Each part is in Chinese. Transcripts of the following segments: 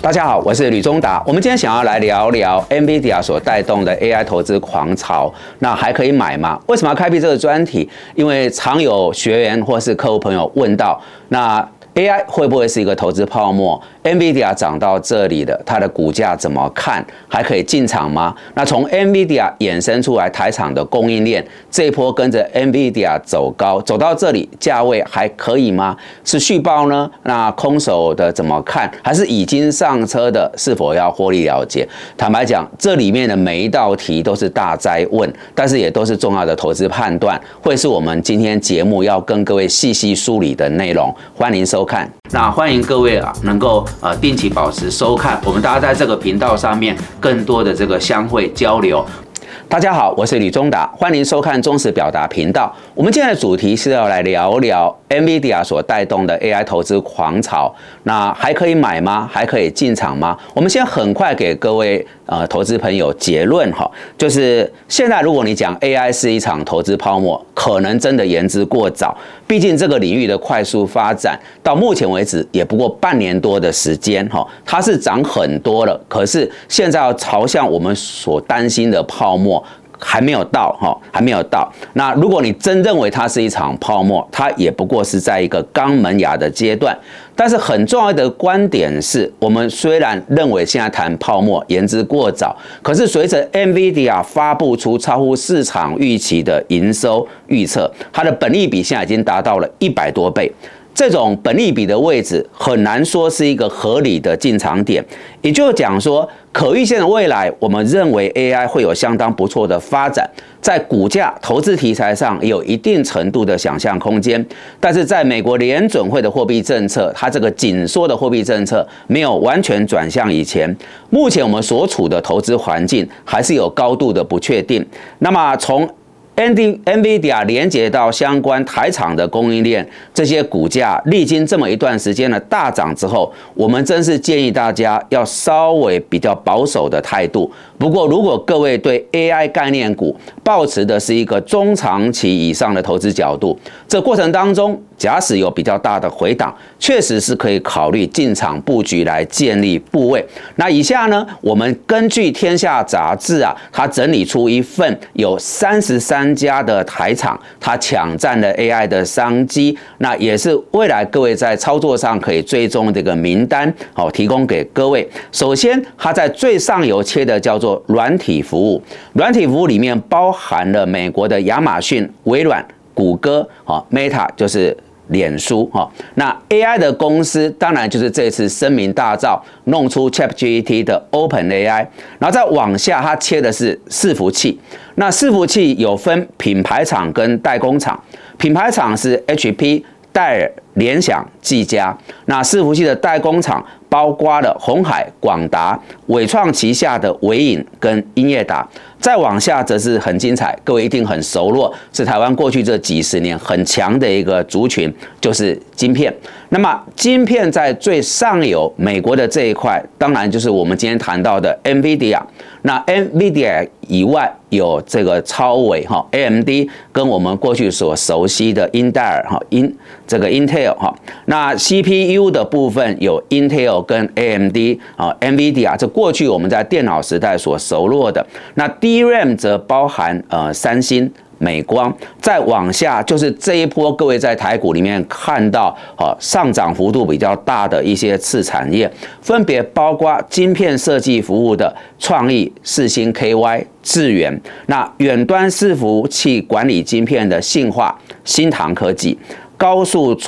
大家好，我是吕中达。我们今天想要来聊聊 NVIDIA 所带动的 AI 投资狂潮，那还可以买吗？为什么要开辟这个专题？因为常有学员或是客户朋友问到，那 AI 会不会是一个投资泡沫？NVIDIA 涨到这里的，它的股价怎么看？还可以进场吗？那从 NVIDIA 衍生出来台厂的供应链，这一波跟着 NVIDIA 走高，走到这里价位还可以吗？是续报呢？那空手的怎么看？还是已经上车的，是否要获利了结？坦白讲，这里面的每一道题都是大灾问，但是也都是重要的投资判断，会是我们今天节目要跟各位细细梳理的内容。欢迎收看。那欢迎各位啊，能够呃定期保持收看，我们大家在这个频道上面更多的这个相会交流。大家好，我是李忠达，欢迎收看忠实表达频道。我们今天的主题是要来聊聊 NVIDIA 所带动的 AI 投资狂潮，那还可以买吗？还可以进场吗？我们先很快给各位呃投资朋友结论哈，就是现在如果你讲 AI 是一场投资泡沫，可能真的言之过早。毕竟这个领域的快速发展到目前为止也不过半年多的时间哈，它是涨很多了，可是现在要朝向我们所担心的泡沫。还没有到哈，还没有到。那如果你真认为它是一场泡沫，它也不过是在一个刚萌芽的阶段。但是很重要的观点是，我们虽然认为现在谈泡沫言之过早，可是随着 NVIDIA 发布出超乎市场预期的营收预测，它的本利比现在已经达到了一百多倍。这种本利比的位置很难说是一个合理的进场点，也就是讲说，可预见的未来，我们认为 AI 会有相当不错的发展，在股价投资题材上有一定程度的想象空间。但是，在美国联准会的货币政策，它这个紧缩的货币政策没有完全转向以前，目前我们所处的投资环境还是有高度的不确定。那么从 N D NVIDIA 连接到相关台厂的供应链，这些股价历经这么一段时间的大涨之后，我们真是建议大家要稍微比较保守的态度。不过，如果各位对 AI 概念股抱持的是一个中长期以上的投资角度，这过程当中，假使有比较大的回档，确实是可以考虑进场布局来建立部位。那以下呢，我们根据《天下杂志》啊，它整理出一份有三十三。家的台厂，它抢占了 AI 的商机，那也是未来各位在操作上可以追踪这个名单，好，提供给各位。首先，它在最上游切的叫做软体服务，软体服务里面包含了美国的亚马逊、微软、谷歌，好，Meta 就是。脸书哈，那 AI 的公司当然就是这次声名大噪，弄出 ChatGPT 的 OpenAI，然后再往下，它切的是伺服器。那伺服器有分品牌厂跟代工厂，品牌厂是 HP、戴尔、联想、技嘉。那伺服器的代工厂包括了红海、广达、伟创旗下的伟影跟英业达。再往下则是很精彩，各位一定很熟络，是台湾过去这几十年很强的一个族群，就是晶片。那么晶片在最上游，美国的这一块，当然就是我们今天谈到的 NVIDIA。那 NVIDIA 以外有这个超伟哈 AMD，跟我们过去所熟悉的英戴尔哈英这个 Intel 哈。那 CPU 的部分有 Intel 跟 AMD 啊 NVIDIA，这过去我们在电脑时代所熟络的。那 DRAM 则包含呃三星、美光，再往下就是这一波各位在台股里面看到哦上涨幅度比较大的一些次产业，分别包括晶片设计服务的创意、四星 KY、智源，那远端伺服器管理晶片的信化、新唐科技，高速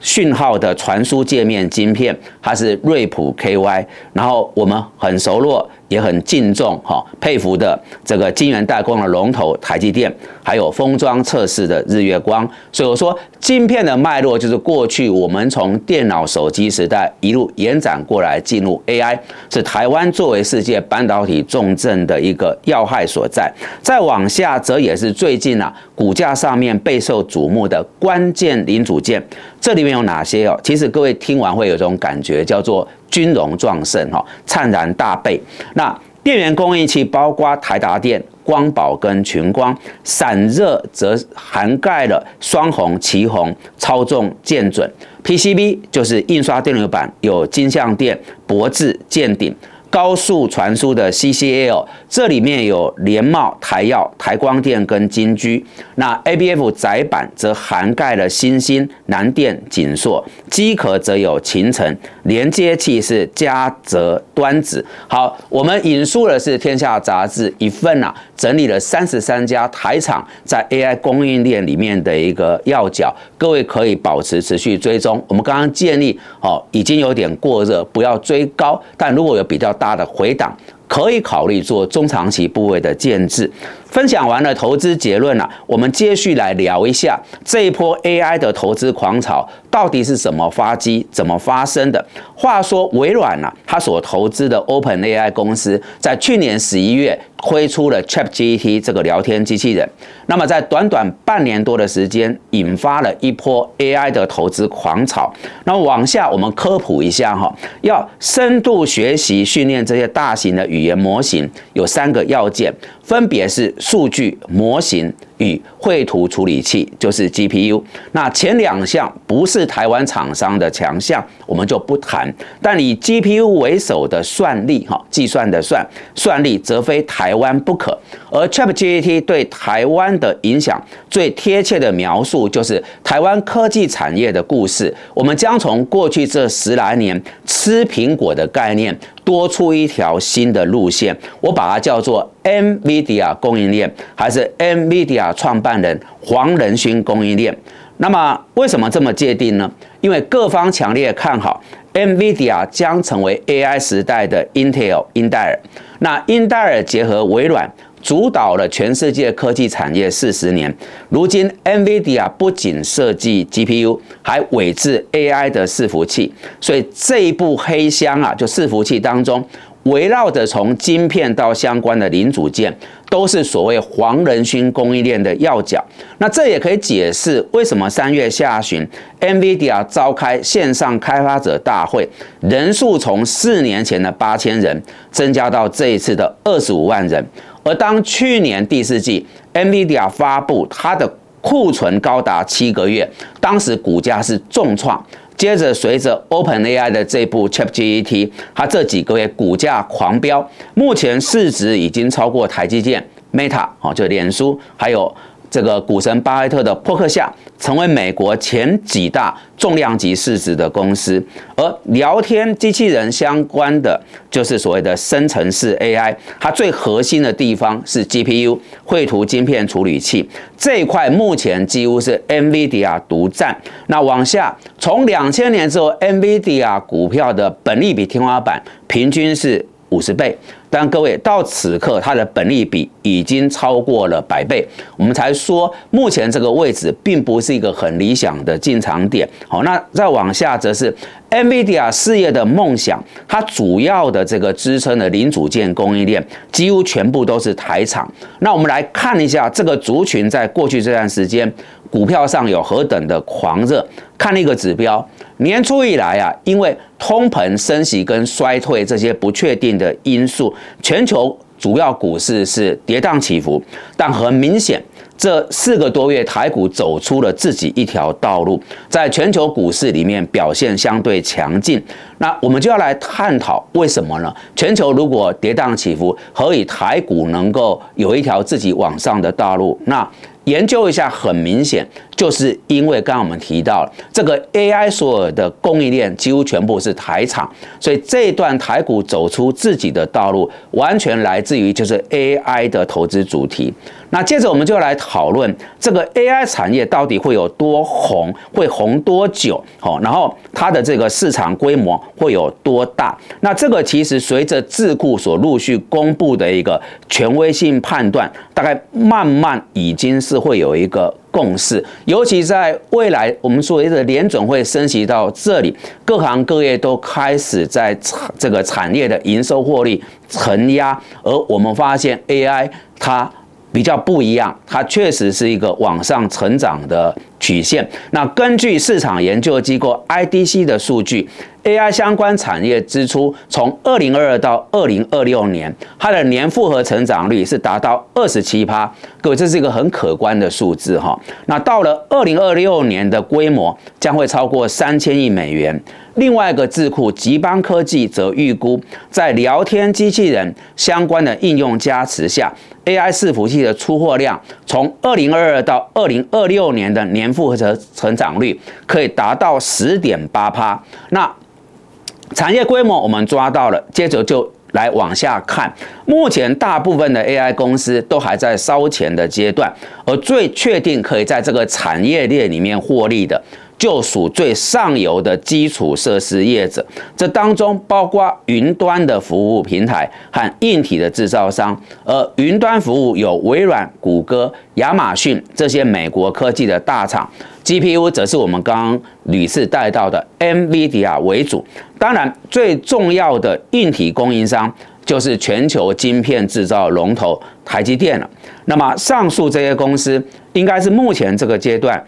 讯号的传输界面晶片，它是瑞普 KY，然后我们很熟络。也很敬重哈，佩服的这个晶圆代工的龙头台积电，还有封装测试的日月光。所以我说，晶片的脉络就是过去我们从电脑、手机时代一路延展过来，进入 AI，是台湾作为世界半导体重镇的一个要害所在。再往下，则也是最近啊，股价上面备受瞩目的关键零组件。这里面有哪些哦？其实各位听完会有种感觉，叫做。军容壮盛，哈，灿然大备。那电源供应器包括台达电、光宝跟群光，散热则涵盖了双红、旗红、超重、剑准。PCB 就是印刷电路板，有金相电、博智、剑鼎。高速传输的 CCL，这里面有联茂、台耀、台光电跟金居。那 ABF 载板则涵盖了新兴、南电、锦硕。机壳则有秦城，连接器是嘉泽、端子。好，我们引述的是《天下杂志》一份啊，整理了三十三家台厂在 AI 供应链里面的一个要角，各位可以保持持续追踪。我们刚刚建议，哦，已经有点过热，不要追高，但如果有比较。大的回档可以考虑做中长期部位的建制。分享完了投资结论了，我们接续来聊一下这一波 AI 的投资狂潮到底是怎么发机、怎么发生的。话说微软呢，它所投资的 OpenAI 公司在去年十一月推出了 ChatGPT 这个聊天机器人，那么在短短半年多的时间，引发了一波 AI 的投资狂潮。那么往下我们科普一下哈，要深度学习训练这些大型的语言模型，有三个要件。分别是数据模型与绘图处理器，就是 GPU。那前两项不是台湾厂商的强项，我们就不谈。但以 GPU 为首的算力，哈，计算的算算力，则非台湾不可。而 ChatGPT 对台湾的影响，最贴切的描述就是台湾科技产业的故事。我们将从过去这十来年吃苹果的概念。多出一条新的路线，我把它叫做 NVIDIA 供应链，还是 NVIDIA 创办人黄仁勋供应链。那么为什么这么界定呢？因为各方强烈看好 NVIDIA 将成为 AI 时代的 Intel 英戴尔。那英戴尔结合微软。主导了全世界科技产业四十年，如今 NVIDIA 不仅设计 GPU，还委制 AI 的伺服器，所以这一部黑箱啊，就伺服器当中。围绕着从晶片到相关的零组件，都是所谓黄仁勋供应链的要角。那这也可以解释为什么三月下旬，NVIDIA 召开线上开发者大会，人数从四年前的八千人增加到这一次的二十五万人。而当去年第四季，NVIDIA 发布它的库存高达七个月，当时股价是重创。接着，随着 OpenAI 的这部 ChatGPT，它这几个月股价狂飙，目前市值已经超过台积电、Meta 哦，就脸书，还有。这个股神巴菲特的破克下，成为美国前几大重量级市值的公司。而聊天机器人相关的，就是所谓的生成式 AI，它最核心的地方是 GPU 绘图晶片处理器这一块，目前几乎是 NVIDIA 独占。那往下，从两千年之后，NVIDIA 股票的本利比天花板平均是五十倍。但各位到此刻，它的本利比已经超过了百倍，我们才说目前这个位置并不是一个很理想的进场点。好，那再往下则是 NVIDIA 事业的梦想，它主要的这个支撑的零组件供应链几乎全部都是台厂。那我们来看一下这个族群在过去这段时间股票上有何等的狂热。看那个指标，年初以来啊，因为通膨、升息跟衰退这些不确定的因素。全球主要股市是跌宕起伏，但很明显，这四个多月台股走出了自己一条道路，在全球股市里面表现相对强劲。那我们就要来探讨为什么呢？全球如果跌宕起伏，何以台股能够有一条自己往上的道路？那研究一下，很明显，就是因为刚刚我们提到这个 AI 所有的供应链几乎全部是台厂，所以这一段台股走出自己的道路，完全来自于就是 AI 的投资主题。那接着我们就来讨论这个 AI 产业到底会有多红，会红多久？好，然后它的这个市场规模会有多大？那这个其实随着智库所陆续公布的一个权威性判断，大概慢慢已经是会有一个共识。尤其在未来，我们所谓的联准会升级到这里，各行各业都开始在产这个产业的营收获利承压，而我们发现 AI 它。比较不一样，它确实是一个往上成长的曲线。那根据市场研究机构 IDC 的数据 AI 相关产业支出从二零二二到二零二六年，它的年复合成长率是达到二十七趴。各位，这是一个很可观的数字哈。那到了二零二六年的规模将会超过三千亿美元。另外一个智库吉邦科技则预估，在聊天机器人相关的应用加持下，AI 伺服器的出货量从二零二二到二零二六年的年复合成成长率可以达到十点八趴。那产业规模我们抓到了，接着就来往下看。目前大部分的 AI 公司都还在烧钱的阶段，而最确定可以在这个产业链里面获利的。就属最上游的基础设施业者，这当中包括云端的服务平台和硬体的制造商，而云端服务有微软、谷歌、亚马逊这些美国科技的大厂，GPU 则是我们刚刚屡次带到的 NVIDIA 为主。当然，最重要的硬体供应商就是全球晶片制造龙头台积电了。那么，上述这些公司应该是目前这个阶段。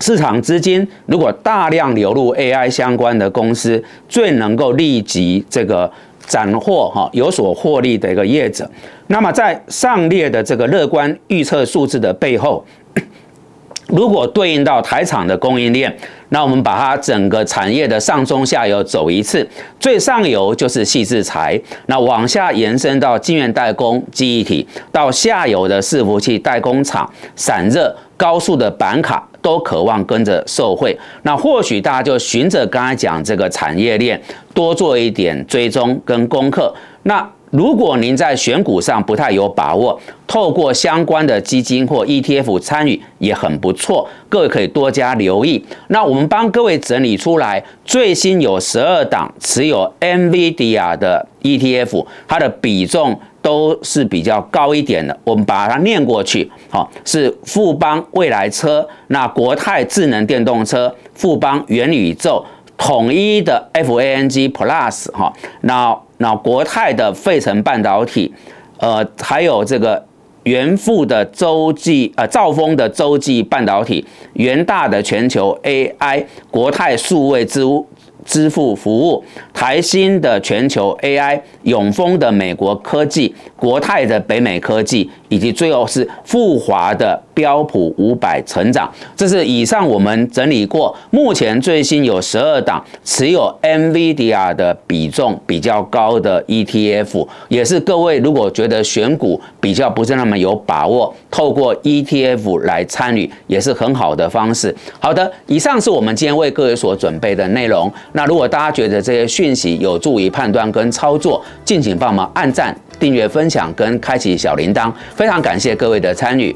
市场资金如果大量流入 AI 相关的公司，最能够立即这个斩获哈有所获利的一个业者。那么在上列的这个乐观预测数字的背后，如果对应到台厂的供应链，那我们把它整个产业的上中下游走一次，最上游就是细制材，那往下延伸到晶圆代工、记忆体，到下游的伺服器代工厂、散热、高速的板卡。都渴望跟着受惠，那或许大家就循着刚才讲这个产业链，多做一点追踪跟功课。那如果您在选股上不太有把握，透过相关的基金或 ETF 参与也很不错，各位可以多加留意。那我们帮各位整理出来，最新有十二档持有 NVIDIA 的 ETF，它的比重。都是比较高一点的，我们把它念过去，好，是富邦未来车，那国泰智能电动车，富邦元宇宙，统一的 FANG Plus 哈，那那国泰的费城半导体，呃，还有这个元富的洲际呃兆丰的洲际半导体，元大的全球 AI，国泰数位之屋支付服务，台新的全球 AI，永丰的美国科技，国泰的北美科技，以及最后是富华的标普五百成长。这是以上我们整理过，目前最新有十二档持有 NVIDIA 的比重比较高的 ETF，也是各位如果觉得选股比较不是那么有把握，透过 ETF 来参与也是很好的方式。好的，以上是我们今天为各位所准备的内容。那如果大家觉得这些讯息有助于判断跟操作，敬请帮忙按赞、订阅、分享跟开启小铃铛，非常感谢各位的参与。